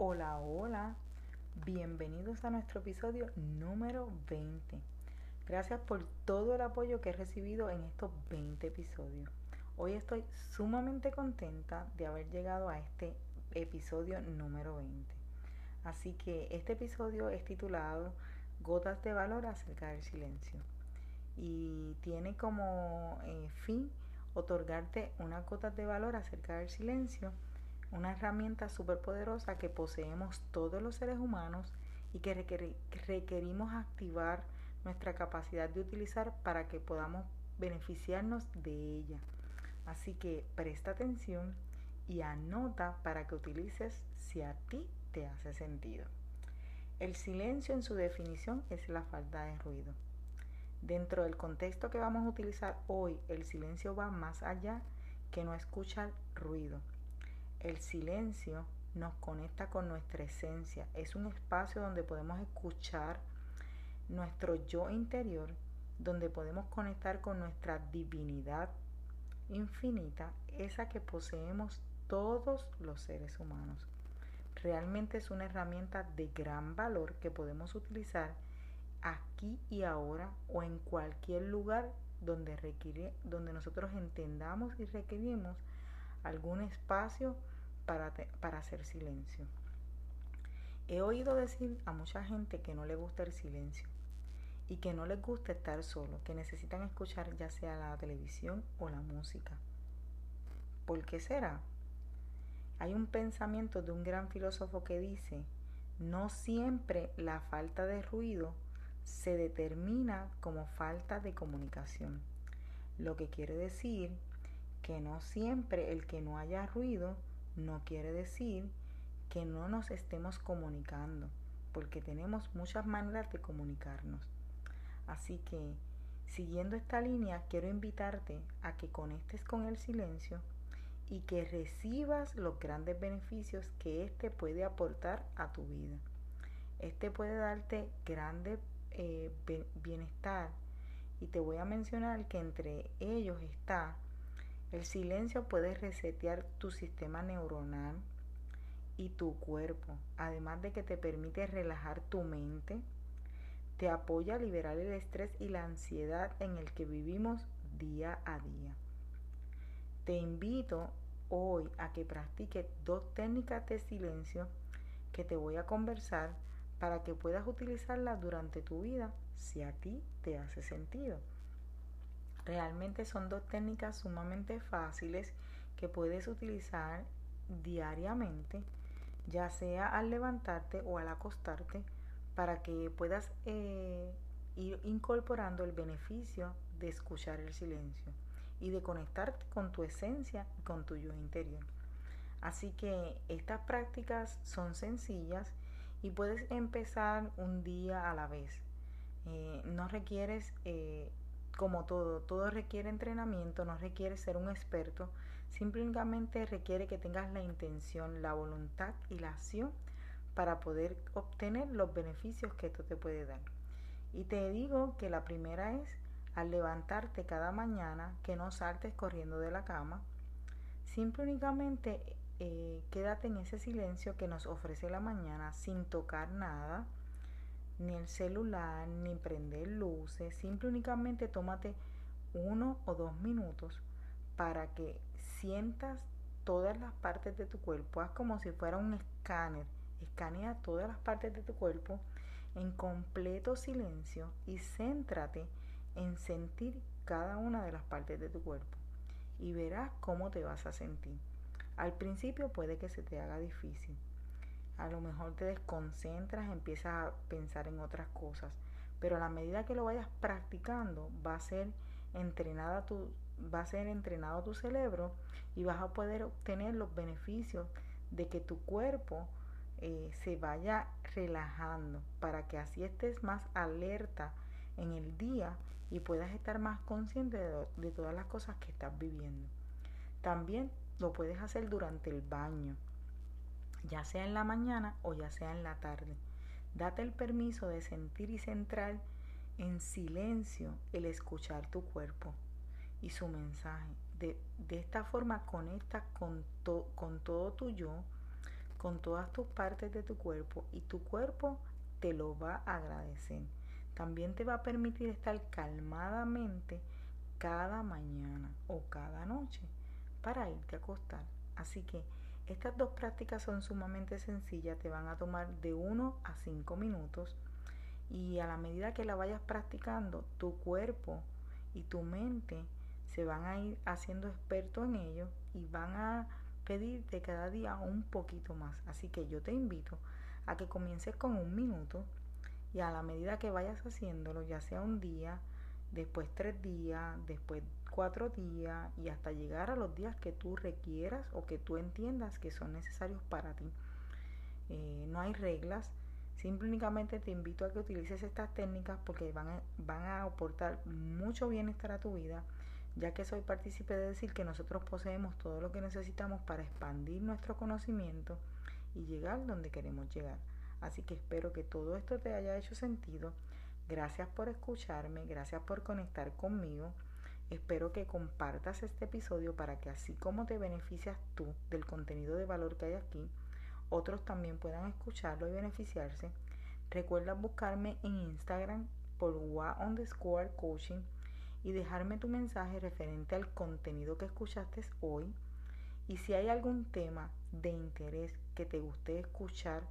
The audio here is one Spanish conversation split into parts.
Hola, hola. Bienvenidos a nuestro episodio número 20. Gracias por todo el apoyo que he recibido en estos 20 episodios. Hoy estoy sumamente contenta de haber llegado a este episodio número 20. Así que este episodio es titulado Gotas de valor acerca del silencio. Y tiene como eh, fin otorgarte unas gotas de valor acerca del silencio una herramienta súper poderosa que poseemos todos los seres humanos y que requerimos activar nuestra capacidad de utilizar para que podamos beneficiarnos de ella. Así que presta atención y anota para que utilices si a ti te hace sentido. El silencio en su definición es la falta de ruido. Dentro del contexto que vamos a utilizar hoy, el silencio va más allá que no escuchar ruido. El silencio nos conecta con nuestra esencia. Es un espacio donde podemos escuchar nuestro yo interior, donde podemos conectar con nuestra divinidad infinita, esa que poseemos todos los seres humanos. Realmente es una herramienta de gran valor que podemos utilizar aquí y ahora o en cualquier lugar donde, requiere, donde nosotros entendamos y requerimos algún espacio para, para hacer silencio. He oído decir a mucha gente que no le gusta el silencio y que no les gusta estar solo, que necesitan escuchar ya sea la televisión o la música. ¿Por qué será? Hay un pensamiento de un gran filósofo que dice, no siempre la falta de ruido se determina como falta de comunicación. Lo que quiere decir que no siempre el que no haya ruido no quiere decir que no nos estemos comunicando, porque tenemos muchas maneras de comunicarnos. Así que, siguiendo esta línea, quiero invitarte a que conectes con el silencio y que recibas los grandes beneficios que éste puede aportar a tu vida. Este puede darte grande eh, bienestar y te voy a mencionar que entre ellos está el silencio puede resetear tu sistema neuronal y tu cuerpo, además de que te permite relajar tu mente, te apoya a liberar el estrés y la ansiedad en el que vivimos día a día. Te invito hoy a que practiques dos técnicas de silencio que te voy a conversar para que puedas utilizarlas durante tu vida si a ti te hace sentido. Realmente son dos técnicas sumamente fáciles que puedes utilizar diariamente, ya sea al levantarte o al acostarte, para que puedas eh, ir incorporando el beneficio de escuchar el silencio y de conectarte con tu esencia y con tu yo interior. Así que estas prácticas son sencillas y puedes empezar un día a la vez. Eh, no requieres eh, como todo, todo requiere entrenamiento, no requiere ser un experto, Simplemente requiere que tengas la intención, la voluntad y la acción para poder obtener los beneficios que esto te puede dar. Y te digo que la primera es al levantarte cada mañana que no saltes corriendo de la cama. Simple únicamente eh, quédate en ese silencio que nos ofrece la mañana sin tocar nada, ni el celular, ni prender luces. Simple únicamente tómate uno o dos minutos para que sientas todas las partes de tu cuerpo. Haz como si fuera un escáner. Escanea todas las partes de tu cuerpo en completo silencio y céntrate en sentir cada una de las partes de tu cuerpo y verás cómo te vas a sentir. Al principio puede que se te haga difícil. A lo mejor te desconcentras, empiezas a pensar en otras cosas, pero a la medida que lo vayas practicando va a ser entrenada tu va a ser entrenado tu cerebro y vas a poder obtener los beneficios de que tu cuerpo eh, se vaya relajando para que así estés más alerta en el día y puedas estar más consciente de, de todas las cosas que estás viviendo. También lo puedes hacer durante el baño, ya sea en la mañana o ya sea en la tarde. Date el permiso de sentir y centrar en silencio el escuchar tu cuerpo y su mensaje. De, esta forma conectas con, con todo tu yo, con todas tus partes de tu cuerpo y tu cuerpo te lo va a agradecer. También te va a permitir estar calmadamente cada mañana o cada noche para irte a acostar. Así que estas dos prácticas son sumamente sencillas, te van a tomar de 1 a 5 minutos y a la medida que la vayas practicando, tu cuerpo y tu mente se van a ir haciendo expertos en ello y van a pedirte cada día un poquito más. Así que yo te invito a que comiences con un minuto y a la medida que vayas haciéndolo, ya sea un día, después tres días, después cuatro días y hasta llegar a los días que tú requieras o que tú entiendas que son necesarios para ti. Eh, no hay reglas, simplemente te invito a que utilices estas técnicas porque van a, van a aportar mucho bienestar a tu vida, ya que soy partícipe de decir que nosotros poseemos todo lo que necesitamos para expandir nuestro conocimiento y llegar donde queremos llegar. Así que espero que todo esto te haya hecho sentido. Gracias por escucharme, gracias por conectar conmigo. Espero que compartas este episodio para que así como te beneficias tú del contenido de valor que hay aquí, otros también puedan escucharlo y beneficiarse. Recuerda buscarme en Instagram por wa underscore coaching y dejarme tu mensaje referente al contenido que escuchaste hoy. Y si hay algún tema de interés que te guste escuchar,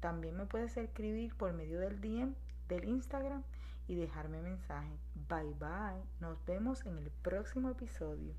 también me puedes escribir por medio del DM del Instagram y dejarme mensaje. Bye bye. Nos vemos en el próximo episodio.